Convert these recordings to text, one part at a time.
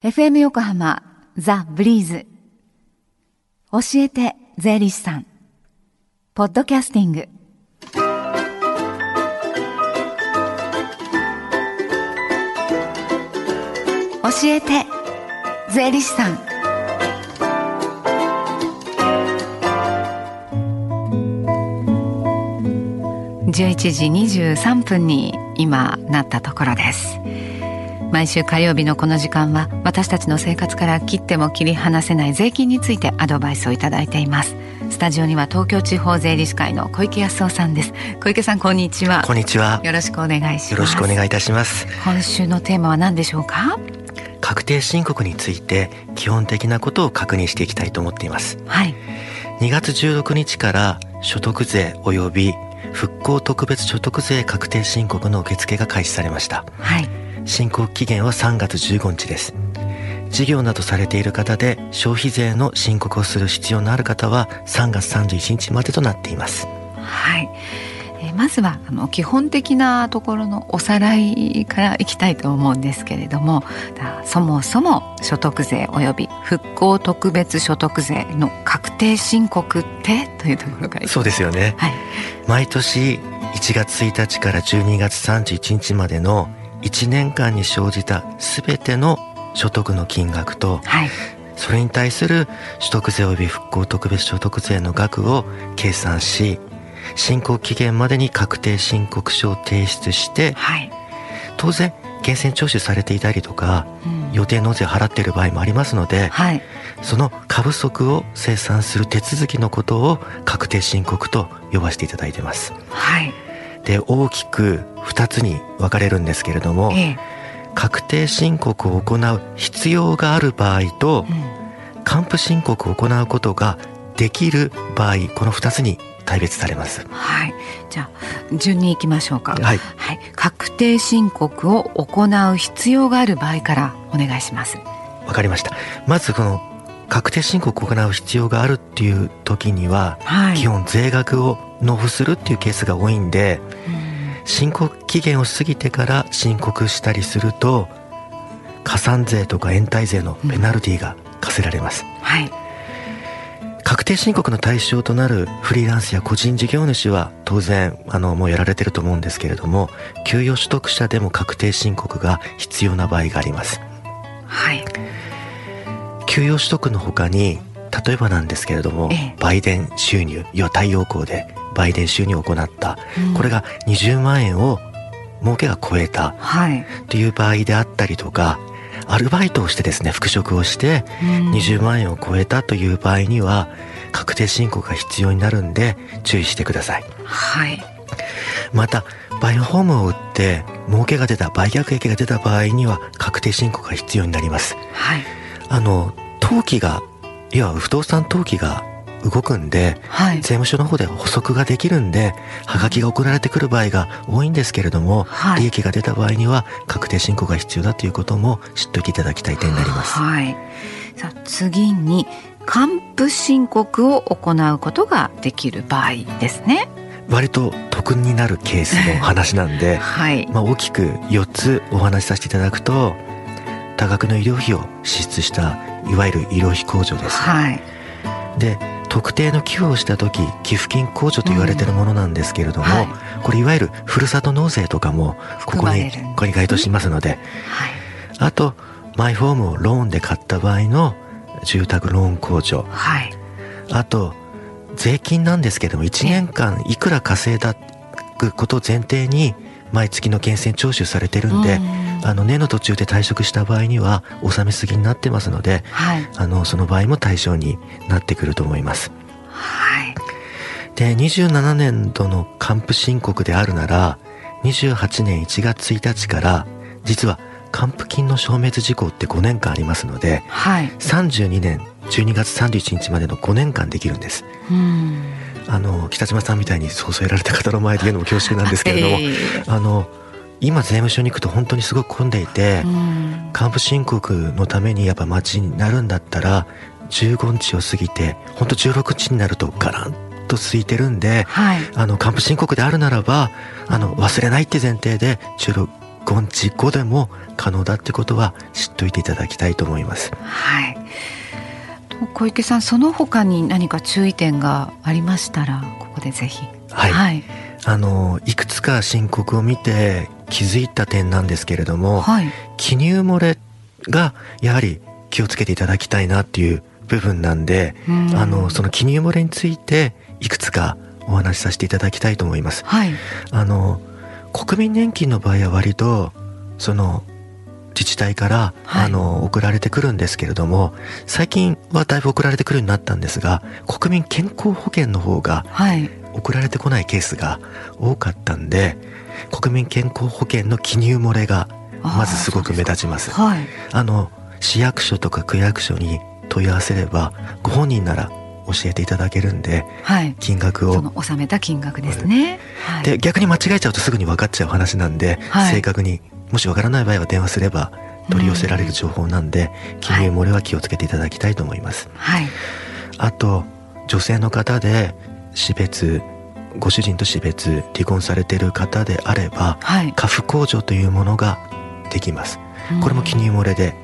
FM 横浜ザ・ブリーズ。教えて税理士さん。ポッドキャスティング。教えて税理士さん。11時23分に今なったところです。毎週火曜日のこの時間は私たちの生活から切っても切り離せない税金についてアドバイスをいただいています。スタジオには東京地方税理士会の小池康夫さんです小池さんこんにちは。こんにちは。よろしくお願いします。よろしくお願いいたします。今週のテーマは何でしょうか？確定申告について基本的なことを確認していきたいと思っています。はい。2月16日から所得税及び復興特別所得税確定申告の受付が開始されました。はい申告期限は3月15日です。事業などされている方で消費税の申告をする必要のある方は3月31日までとなっています。はい、えーまずはあの基本的なところのおさらいからいきたいと思うんですけれどもだそもそも所得税及び復興特別所得税の確定申告ってというところからいきそうですよね。はい。毎年1月1日から12月31日までの1年間に生じた全ての所得の金額とはい。それに対する所得税及び復興特別所得税の額を計算し申告期限までに確定申告書を提出してはい、当然源泉徴収されていたりとかうん。予定納税を払っている場合もありますのではい。その過不足を生産する手続きのことを確定申告と呼ばせていただいてます。はいで大きく2つに分かれるんですけれどもええ確定申告を行う必要がある場合とうん還付申告を行うことができる場合この2つに大別されます。はいじゃあ順に行きましょうかはい、はい、確定申告を行う必要がある場合からお願いします。わかりました。まずこの確定申告を行う必要があるっていう時には、はい。基本税額を納付するっていうケースが多いんでうん申告期限を過ぎてから申告したりすると加算税とか延滞税のペナルティが課せられます。はい。確定申告の対象となるフリーランスや個人事業主は当然あのもうやられてると思うんですけれども給与取得者でも確定申告が必要な場合がありますはい。給与取得の他に例えばなんですけれども、ええ売電収入要は太陽光で売電収入を行った、うんこれが20万円を儲けが超えたはい。という場合であったりとかアルバイトをしてですね復職をしてうん20万円を超えたという場合には確定申告が必要になるんで注意してくださいはい。またバイオホームを売って儲けが出た売却益が出た場合には確定申告が必要になりますはい。あの登記がいわば不動産登記が動くんではい。税務署の方で補足ができるんではがきが送られてくる場合が多いんですけれども、はい利益が出た場合には確定申告が必要だということも知っておいていただきたい点になりますはい。さあ次に還付申告を行うことができる場合ですね。割と得になるケースの話なんで はい。まあ、大きく4つお話しさせていただくと多額の医療費を支出したいわゆる医療費控除です、はい。で特定の寄付をした時寄付金控除と言われてるものなんですけれども、はいこれいわゆるふるさと納税とかもここにここに該当しますのではい。あとマイホームをローンで買った場合の住宅ローン控除はい。あと税金なんですけども1年間いくら稼いだことを前提に毎月の源泉徴収されてるんで、うんあの年の途中で退職した場合には納めすぎになってますのではい。あのその場合も対象になってくると思いますはい。で27年度の還付申告であるなら28年1月1日から実は還付金の消滅事項って5年間ありますのではい。32年12月31日までの5年間できるんですうん。あの北島さんみたいにそう添えられた方の前で言うのも恐縮なんですけれども、えあの今税務署に行くと本当にすごく混んでいて、えうん還付申告のためにやっぱ待ちになるんだったら15日を過ぎて本当16日になるとガランと空いてるんではい。あの還付申告であるならばあの忘れないって前提で16婚時後でも可能だってことは知っておいていただきたいと思います。はい小池さんその他に何か注意点がありましたらここでぜひ。はい、はい、あのいくつか申告を見て気づいた点なんですけれども、はい、記入漏れがやはり気をつけていただきたいなっていう部分なんで、ん。あのその記入漏れについていくつかお話しさせていただきたいと思います。はい、あの国民年金の場合は割とその体から、はい、あの送られてくるんですけれども最近はだいぶ送られてくるようになったんですが国民健康保険の方が送られてこないケースが多かったんで、国民健康保険の記入漏れがまずすごく目立ちます。はい、あの市役所とか区役所に問い合わせればご本人なら教えていただけるんで、はい、金額を。その納めた金額ですね、はい、で逆に間違えちゃうとすぐに分かっちゃう話なんで、はい、正確にもし分からない場合は電話すれば取り寄せられる情報なんで、記入漏れは気をつけていただきたいと思います、はい、あと女性の方で死別ご主人と死別離婚されている方であれば、はい、家父控除というものができます。これも記入漏れで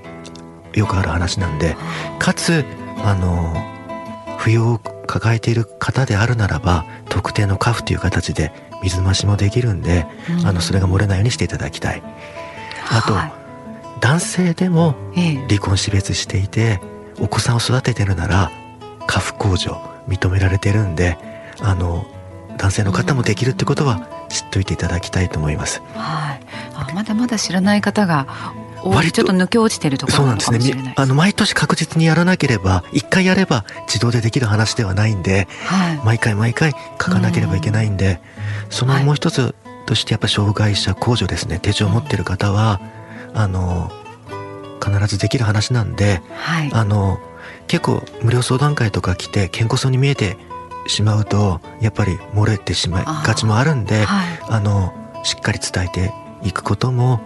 よくある話なんでかつあの扶養を抱えている方であるならば特定の家父という形で水増しもできるんで、あのそれが漏れないようにしていただきたい。あと、はい、男性でも離婚死別していて、お子さんを育ててるなら家父控除認められてるんであの男性の方もできるってことは知っておいていただきたいと思います。はい、あまだまだ知らない方が割とちょっと抜け落ちてるところそうなんですね。あの毎年確実にやらなければ一回やれば自動でできる話ではないんで、はい、毎回毎回書かなければいけないんで、うん、そのもう一つとしてやっぱ障害者控除ですね手帳を持ってる方は、あの必ずできる話なんで、はい、あの結構無料相談会とか来て健康そうに見えてしまうとやっぱり漏れてしまいがちもあるんであ、はい、あのしっかり伝えていくことも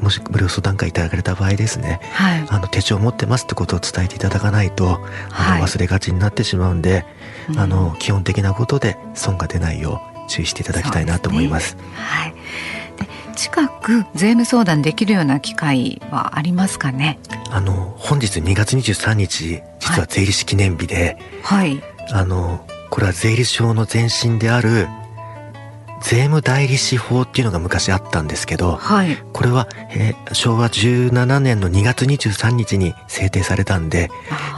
もし無料相談会いただかれた場合ですね、はい、あの手帳を持ってますってことを伝えていただかないとあの忘れがちになってしまうんで、はい、あの基本的なことで損が出ないよう注意していただきたいなと思います。すね、はい、で近く税務相談できるような機会はありますかね？あの本日2月23日実は税理士記念日で、はい、あのこれは税理士法の前身である税務代理士法っていうのが昔あったんですけど、はい、これは、えー、昭和17年の2月23日に制定されたんで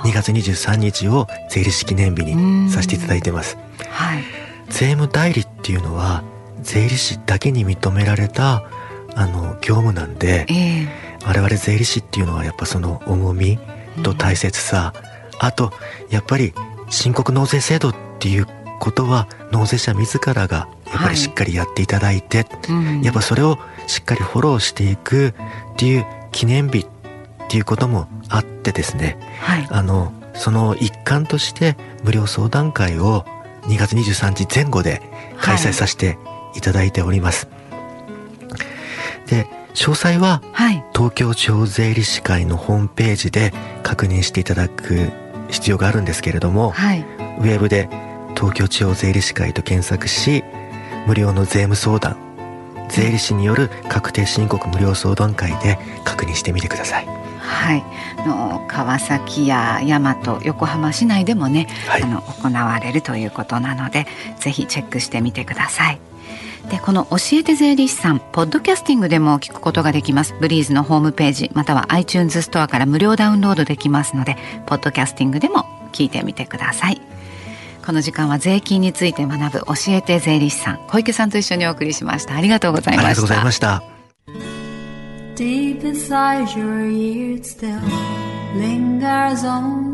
2月23日を税理士記念日にさせていただいてます、はい、税務代理っていうのは税理士だけに認められたあの業務なんで、えー、我々税理士っていうのはやっぱその重みと大切さ、あとやっぱり申告納税制度っていうことは納税者自らがやっぱりしっかりやっていただいて、はいうん、やっぱそれをしっかりフォローしていくっていう記念日っていうこともあってですね、はい、あのその一環として無料相談会を2月23日前後で開催させていただいております。はい、で詳細は、東京地方税理士会のホームページで確認していただく必要があるんですけれども、はい、ウェブで東京地方税理士会と検索し無料の税務相談税理士による確定申告無料相談会で確認してみてください。はい、の川崎や大和横浜市内でもね、はい、あの行われるということなのでぜひチェックしてみてください。でこの教えて税理士さんポッドキャスティングでも聞くことができます。ブリーズのホームページまたは iTunes ストアから無料ダウンロードできますのでポッドキャスティングでも聞いてみてください。この時間は税金について学ぶ教えて税理士さん小池さんと一緒にお送りしました。ありがとうございました。ありがとうございました。Deep inside your ears still lingers on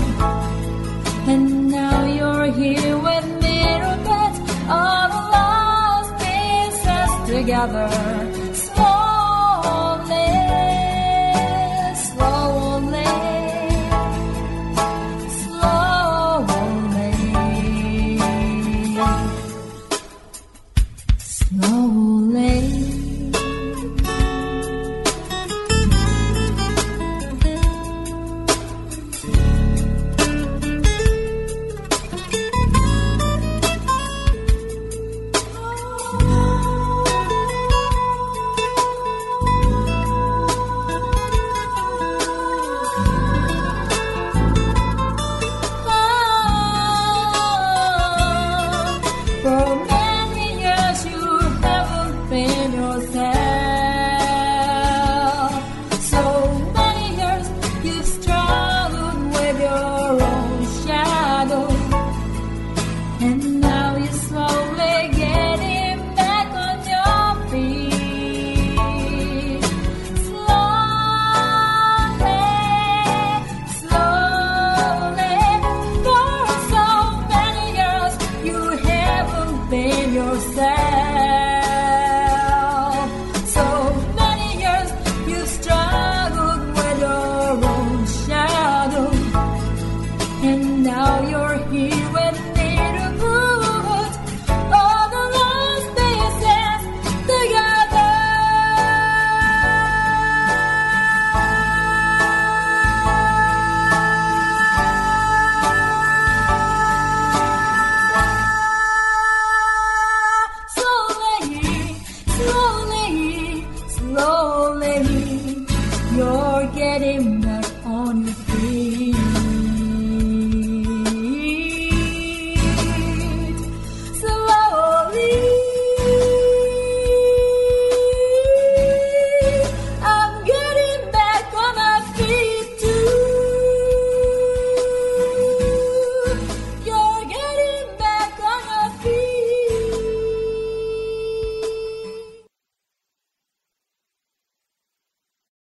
Together.